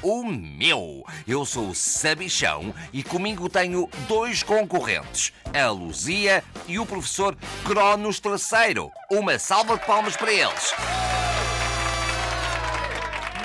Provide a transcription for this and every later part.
O meu! Eu sou o Sabichão e comigo tenho dois concorrentes, a Luzia e o professor Cronos III. Uma salva de palmas para eles.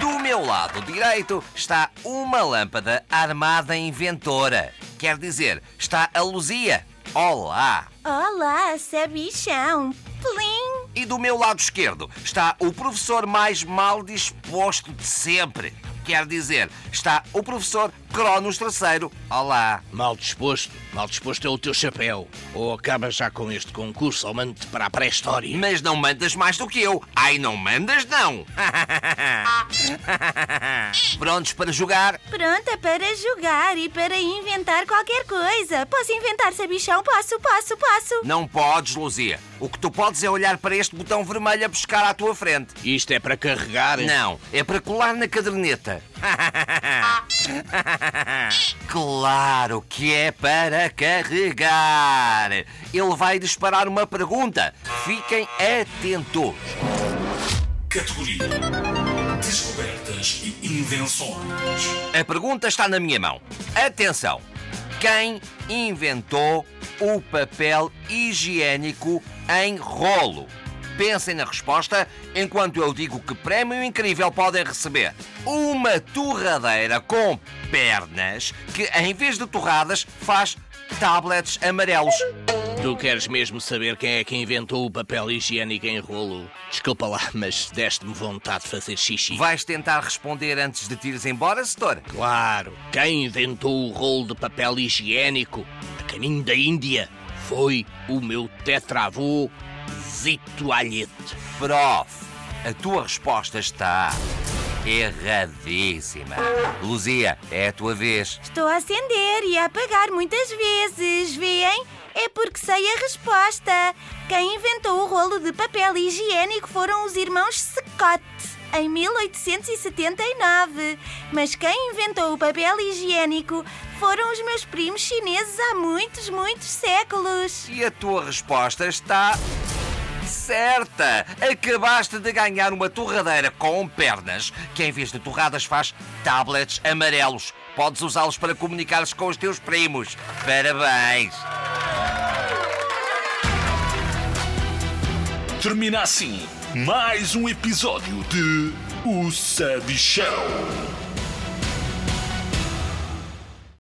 Do meu lado direito está uma lâmpada armada inventora. Quer dizer, está a Luzia. Olá! Olá, sabichão. Plim! E do meu lado esquerdo está o professor mais mal disposto de sempre. Quer dizer, está o professor Cronos III. Olá. Mal disposto, mal disposto é o teu chapéu. Ou acabas já com este concurso ou mando-te para a pré-história. Mas não mandas mais do que eu. Ai, não mandas não. Prontos para jogar? Pronta para jogar e para inventar qualquer coisa. Posso inventar, sabichão? Posso, posso, posso. Não podes, Luzia. O que tu podes é olhar para este botão vermelho a buscar à tua frente. Isto é para carregar? Não, é para colar na caderneta. claro que é para carregar. Ele vai disparar uma pergunta. Fiquem atentos. Categoria Descobertas e Invenções. A pergunta está na minha mão. Atenção! Quem inventou o papel higiênico em rolo? Pensem na resposta enquanto eu digo que prémio incrível podem receber. Uma torradeira com pernas que, em vez de torradas, faz tablets amarelos. Tu queres mesmo saber quem é que inventou o papel higiênico em rolo? Desculpa lá, mas deste-me vontade de fazer xixi. Vais tentar responder antes de te ires embora, setor? Claro, quem inventou o rolo de papel higiênico a caminho da Índia foi o meu tetravô Zito Alhete. Prof, a tua resposta está erradíssima. Luzia, é a tua vez. Estou a acender e a apagar muitas vezes, veem? É porque sei a resposta. Quem inventou o rolo de papel higiênico foram os irmãos Scott, em 1879. Mas quem inventou o papel higiênico foram os meus primos chineses há muitos, muitos séculos. E a tua resposta está certa! Acabaste de ganhar uma torradeira com pernas que, em vez de torradas, faz tablets amarelos. Podes usá-los para comunicares com os teus primos. Parabéns! Termina assim mais um episódio de O Sabichão.